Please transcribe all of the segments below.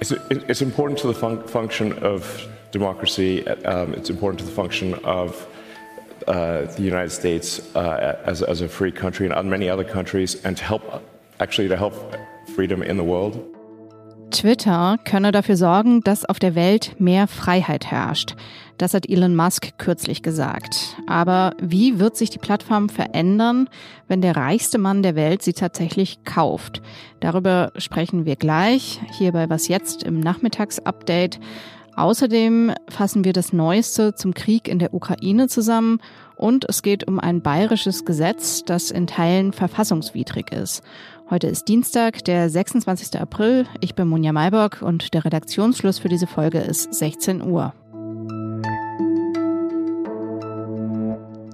It's, it's important to the fun function of democracy. Um, it's important to the function of uh, the United States uh, as, as a free country and many other countries, and to help actually to help freedom in the world. Twitter könne dafür sorgen, dass auf der Welt mehr Freiheit herrscht. Das hat Elon Musk kürzlich gesagt. Aber wie wird sich die Plattform verändern, wenn der reichste Mann der Welt sie tatsächlich kauft? Darüber sprechen wir gleich hier bei Was jetzt im Nachmittagsupdate. Außerdem fassen wir das Neueste zum Krieg in der Ukraine zusammen und es geht um ein bayerisches Gesetz, das in Teilen verfassungswidrig ist. Heute ist Dienstag, der 26. April. Ich bin Monja Maybock und der Redaktionsschluss für diese Folge ist 16 Uhr.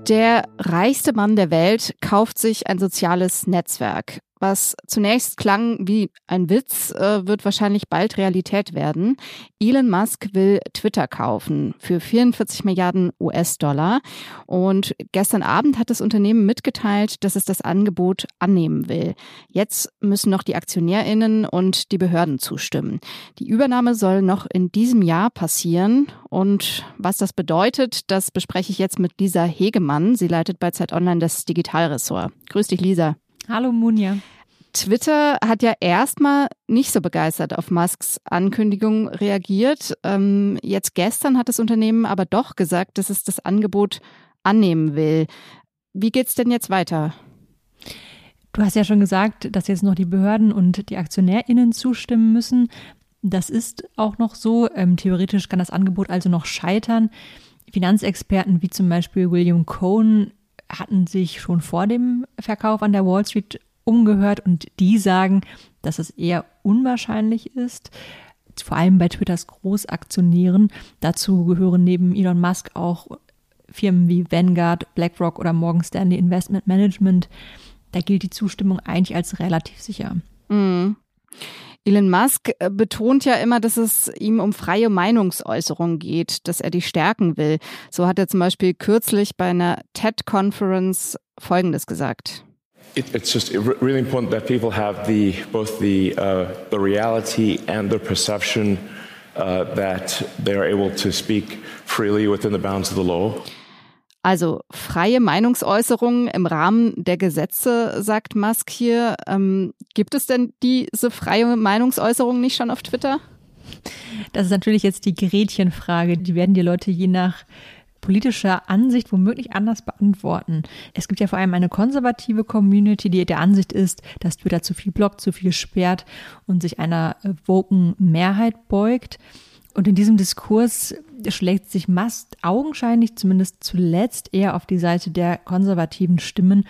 Der reichste Mann der Welt kauft sich ein soziales Netzwerk. Was zunächst klang wie ein Witz, äh, wird wahrscheinlich bald Realität werden. Elon Musk will Twitter kaufen für 44 Milliarden US-Dollar. Und gestern Abend hat das Unternehmen mitgeteilt, dass es das Angebot annehmen will. Jetzt müssen noch die Aktionärinnen und die Behörden zustimmen. Die Übernahme soll noch in diesem Jahr passieren. Und was das bedeutet, das bespreche ich jetzt mit Lisa Hegemann. Sie leitet bei Zeit Online das Digitalressort. Grüß dich, Lisa. Hallo Munja. Twitter hat ja erstmal nicht so begeistert auf Musks Ankündigung reagiert. Ähm, jetzt gestern hat das Unternehmen aber doch gesagt, dass es das Angebot annehmen will. Wie geht's denn jetzt weiter? Du hast ja schon gesagt, dass jetzt noch die Behörden und die AktionärInnen zustimmen müssen. Das ist auch noch so. Ähm, theoretisch kann das Angebot also noch scheitern. Finanzexperten wie zum Beispiel William Cohn hatten sich schon vor dem Verkauf an der Wall Street umgehört und die sagen, dass es eher unwahrscheinlich ist. Vor allem bei Twitters Großaktionären. Dazu gehören neben Elon Musk auch Firmen wie Vanguard, BlackRock oder Morgan Stanley Investment Management. Da gilt die Zustimmung eigentlich als relativ sicher. Mhm. Elon Musk äh, betont ja immer, dass es ihm um freie Meinungsäußerung geht, dass er die stärken will. So hat er zum Beispiel kürzlich bei einer TED-Conference Folgendes gesagt. It, it's just really important that people have the both the uh, the reality and the perception uh, that they are able to speak freely within the bounds of the law. Also freie Meinungsäußerung im Rahmen der Gesetze, sagt Musk hier. Ähm, gibt es denn diese freie Meinungsäußerung nicht schon auf Twitter? Das ist natürlich jetzt die Gretchenfrage. Die werden die Leute je nach politischer Ansicht womöglich anders beantworten. Es gibt ja vor allem eine konservative Community, die der Ansicht ist, dass Twitter zu viel blockt, zu viel sperrt und sich einer woken Mehrheit beugt. Und in diesem Diskurs schlägt sich Mast augenscheinlich, zumindest zuletzt, eher auf die Seite der konservativen Stimmen.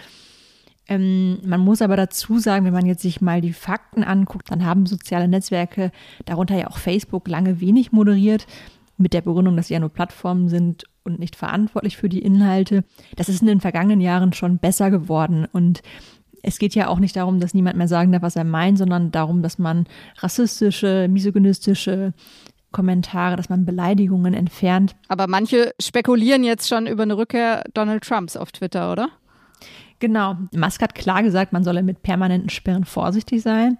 Ähm, man muss aber dazu sagen, wenn man jetzt sich mal die Fakten anguckt, dann haben soziale Netzwerke, darunter ja auch Facebook, lange wenig moderiert, mit der Begründung, dass sie ja nur Plattformen sind und nicht verantwortlich für die Inhalte. Das ist in den vergangenen Jahren schon besser geworden und es geht ja auch nicht darum, dass niemand mehr sagen darf, was er meint, sondern darum, dass man rassistische, misogynistische, Kommentare, dass man Beleidigungen entfernt. Aber manche spekulieren jetzt schon über eine Rückkehr Donald Trumps auf Twitter, oder? Genau. Musk hat klar gesagt, man solle mit permanenten Sperren vorsichtig sein.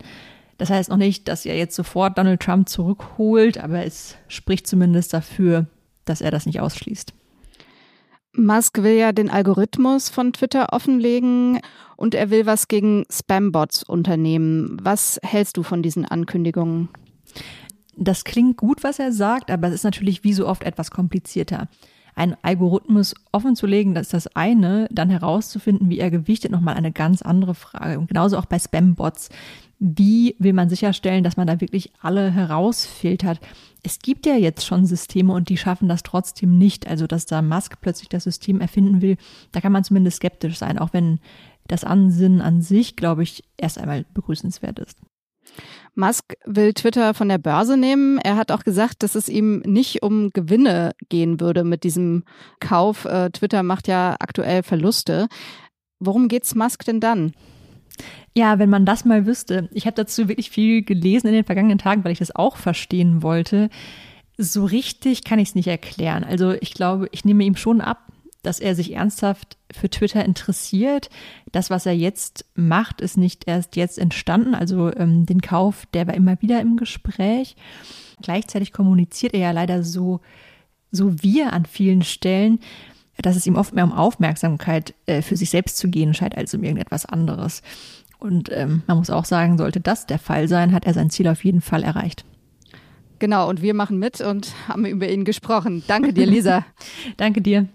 Das heißt noch nicht, dass er jetzt sofort Donald Trump zurückholt, aber es spricht zumindest dafür, dass er das nicht ausschließt. Musk will ja den Algorithmus von Twitter offenlegen und er will was gegen Spambots unternehmen. Was hältst du von diesen Ankündigungen? Das klingt gut, was er sagt, aber es ist natürlich wie so oft etwas komplizierter. Ein Algorithmus offenzulegen, das ist das eine, dann herauszufinden, wie er gewichtet, nochmal eine ganz andere Frage. Und genauso auch bei Spam-Bots. Wie will man sicherstellen, dass man da wirklich alle herausfiltert? Es gibt ja jetzt schon Systeme und die schaffen das trotzdem nicht. Also, dass da Musk plötzlich das System erfinden will, da kann man zumindest skeptisch sein, auch wenn das Ansinnen an sich, glaube ich, erst einmal begrüßenswert ist. Musk will Twitter von der Börse nehmen. Er hat auch gesagt, dass es ihm nicht um Gewinne gehen würde mit diesem Kauf. Äh, Twitter macht ja aktuell Verluste. Worum geht's Musk denn dann? Ja, wenn man das mal wüsste. Ich habe dazu wirklich viel gelesen in den vergangenen Tagen, weil ich das auch verstehen wollte. So richtig kann ich es nicht erklären. Also ich glaube, ich nehme ihm schon ab, dass er sich ernsthaft für Twitter interessiert. Das, was er jetzt macht, ist nicht erst jetzt entstanden. Also ähm, den Kauf, der war immer wieder im Gespräch. Gleichzeitig kommuniziert er ja leider so, so wir an vielen Stellen, dass es ihm oft mehr um Aufmerksamkeit äh, für sich selbst zu gehen scheint, als um irgendetwas anderes. Und ähm, man muss auch sagen, sollte das der Fall sein, hat er sein Ziel auf jeden Fall erreicht. Genau, und wir machen mit und haben über ihn gesprochen. Danke dir, Lisa. Danke dir.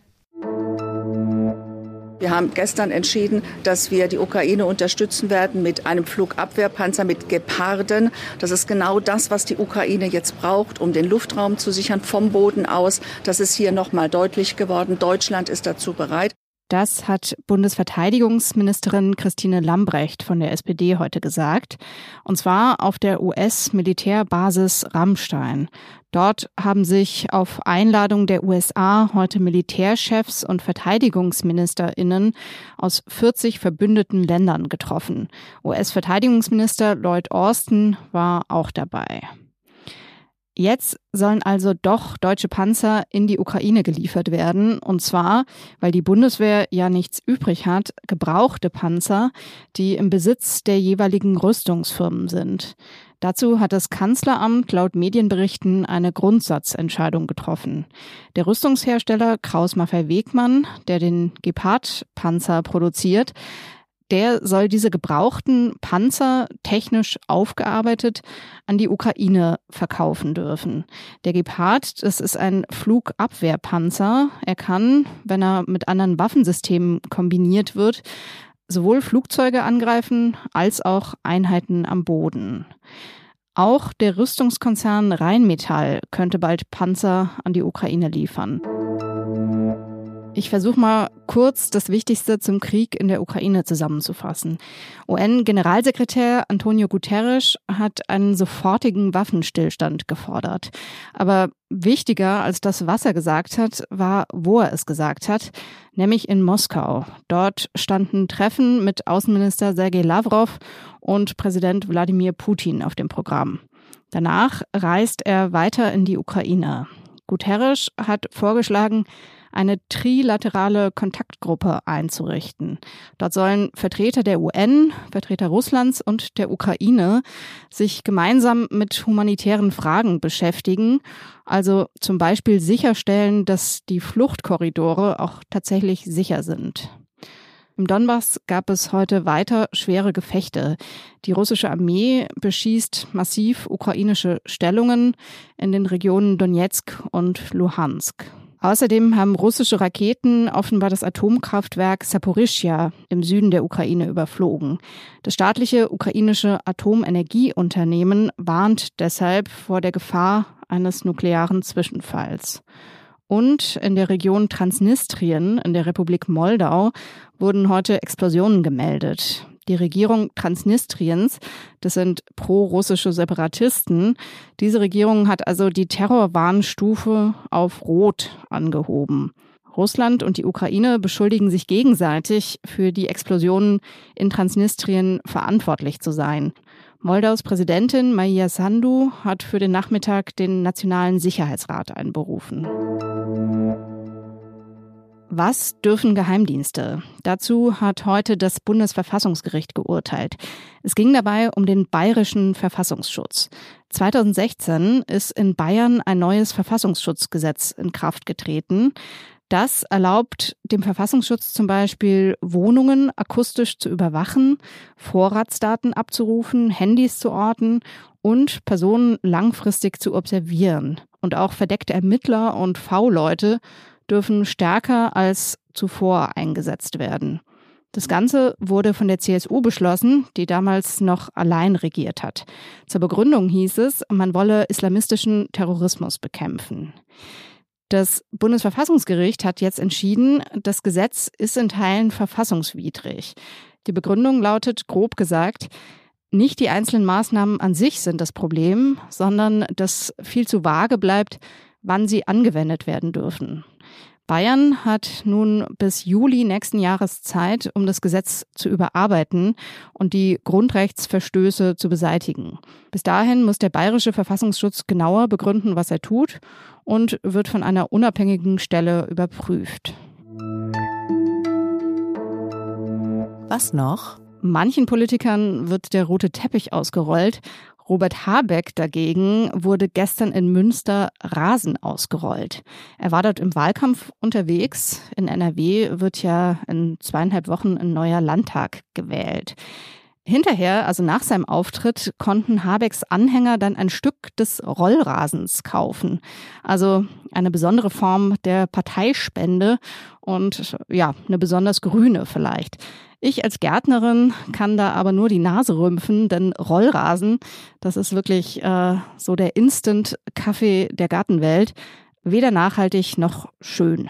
Wir haben gestern entschieden, dass wir die Ukraine unterstützen werden mit einem Flugabwehrpanzer, mit Geparden. Das ist genau das, was die Ukraine jetzt braucht, um den Luftraum zu sichern vom Boden aus. Das ist hier nochmal deutlich geworden. Deutschland ist dazu bereit. Das hat Bundesverteidigungsministerin Christine Lambrecht von der SPD heute gesagt. Und zwar auf der US-Militärbasis Rammstein. Dort haben sich auf Einladung der USA heute Militärchefs und Verteidigungsministerinnen aus 40 verbündeten Ländern getroffen. US-Verteidigungsminister Lloyd Austin war auch dabei. Jetzt sollen also doch deutsche Panzer in die Ukraine geliefert werden. Und zwar, weil die Bundeswehr ja nichts übrig hat, gebrauchte Panzer, die im Besitz der jeweiligen Rüstungsfirmen sind. Dazu hat das Kanzleramt laut Medienberichten eine Grundsatzentscheidung getroffen. Der Rüstungshersteller Kraus Maffei Wegmann, der den Gepard-Panzer produziert, der soll diese gebrauchten Panzer technisch aufgearbeitet an die Ukraine verkaufen dürfen. Der Gepard, das ist ein Flugabwehrpanzer. Er kann, wenn er mit anderen Waffensystemen kombiniert wird, sowohl Flugzeuge angreifen als auch Einheiten am Boden. Auch der Rüstungskonzern Rheinmetall könnte bald Panzer an die Ukraine liefern. Ich versuche mal kurz das Wichtigste zum Krieg in der Ukraine zusammenzufassen. UN-Generalsekretär Antonio Guterres hat einen sofortigen Waffenstillstand gefordert. Aber wichtiger als das, was er gesagt hat, war, wo er es gesagt hat, nämlich in Moskau. Dort standen Treffen mit Außenminister Sergei Lavrov und Präsident Wladimir Putin auf dem Programm. Danach reist er weiter in die Ukraine. Guterres hat vorgeschlagen, eine trilaterale Kontaktgruppe einzurichten. Dort sollen Vertreter der UN, Vertreter Russlands und der Ukraine sich gemeinsam mit humanitären Fragen beschäftigen, also zum Beispiel sicherstellen, dass die Fluchtkorridore auch tatsächlich sicher sind. Im Donbass gab es heute weiter schwere Gefechte. Die russische Armee beschießt massiv ukrainische Stellungen in den Regionen Donetsk und Luhansk. Außerdem haben russische Raketen offenbar das Atomkraftwerk Saporischja im Süden der Ukraine überflogen. Das staatliche ukrainische Atomenergieunternehmen warnt deshalb vor der Gefahr eines nuklearen Zwischenfalls. Und in der Region Transnistrien in der Republik Moldau wurden heute Explosionen gemeldet. Die Regierung Transnistriens, das sind pro-russische Separatisten, diese Regierung hat also die Terrorwarnstufe auf Rot angehoben. Russland und die Ukraine beschuldigen sich gegenseitig, für die Explosionen in Transnistrien verantwortlich zu sein. Moldaus Präsidentin Maia Sandu hat für den Nachmittag den Nationalen Sicherheitsrat einberufen. Was dürfen Geheimdienste? Dazu hat heute das Bundesverfassungsgericht geurteilt. Es ging dabei um den bayerischen Verfassungsschutz. 2016 ist in Bayern ein neues Verfassungsschutzgesetz in Kraft getreten. Das erlaubt dem Verfassungsschutz zum Beispiel Wohnungen akustisch zu überwachen, Vorratsdaten abzurufen, Handys zu orten und Personen langfristig zu observieren. Und auch verdeckte Ermittler und V-Leute dürfen stärker als zuvor eingesetzt werden. Das Ganze wurde von der CSU beschlossen, die damals noch allein regiert hat. Zur Begründung hieß es, man wolle islamistischen Terrorismus bekämpfen. Das Bundesverfassungsgericht hat jetzt entschieden, das Gesetz ist in Teilen verfassungswidrig. Die Begründung lautet, grob gesagt, nicht die einzelnen Maßnahmen an sich sind das Problem, sondern dass viel zu vage bleibt, wann sie angewendet werden dürfen. Bayern hat nun bis Juli nächsten Jahres Zeit, um das Gesetz zu überarbeiten und die Grundrechtsverstöße zu beseitigen. Bis dahin muss der bayerische Verfassungsschutz genauer begründen, was er tut und wird von einer unabhängigen Stelle überprüft. Was noch? Manchen Politikern wird der rote Teppich ausgerollt Robert Habeck dagegen wurde gestern in Münster Rasen ausgerollt. Er war dort im Wahlkampf unterwegs. In NRW wird ja in zweieinhalb Wochen ein neuer Landtag gewählt. Hinterher, also nach seinem Auftritt, konnten Habecks Anhänger dann ein Stück des Rollrasens kaufen. Also eine besondere Form der Parteispende und ja, eine besonders grüne vielleicht. Ich als Gärtnerin kann da aber nur die Nase rümpfen, denn Rollrasen, das ist wirklich äh, so der Instant-Kaffee der Gartenwelt. Weder nachhaltig noch schön.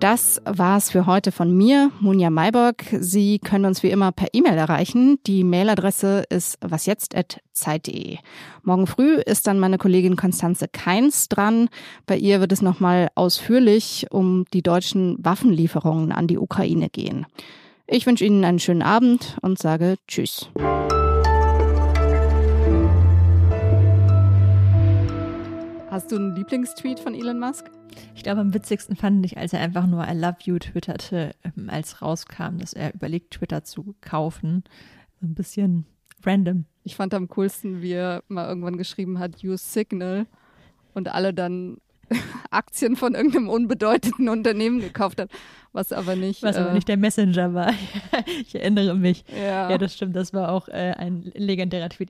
Das war's für heute von mir, Munja Mayborg. Sie können uns wie immer per E-Mail erreichen. Die Mailadresse ist wasjetzt.zeit.de. Morgen früh ist dann meine Kollegin Konstanze Keins dran. Bei ihr wird es nochmal ausführlich um die deutschen Waffenlieferungen an die Ukraine gehen. Ich wünsche Ihnen einen schönen Abend und sage Tschüss. Hast du einen Lieblingstweet von Elon Musk? Ich glaube, am witzigsten fand ich, als er einfach nur I love you twitterte, ähm, als rauskam, dass er überlegt, Twitter zu kaufen. So ein bisschen random. Ich fand am coolsten, wie er mal irgendwann geschrieben hat, use Signal und alle dann Aktien von irgendeinem unbedeutenden Unternehmen gekauft hat, was aber nicht. Was aber äh, nicht der Messenger war. ich erinnere mich. Ja. ja, das stimmt. Das war auch äh, ein legendärer Tweet.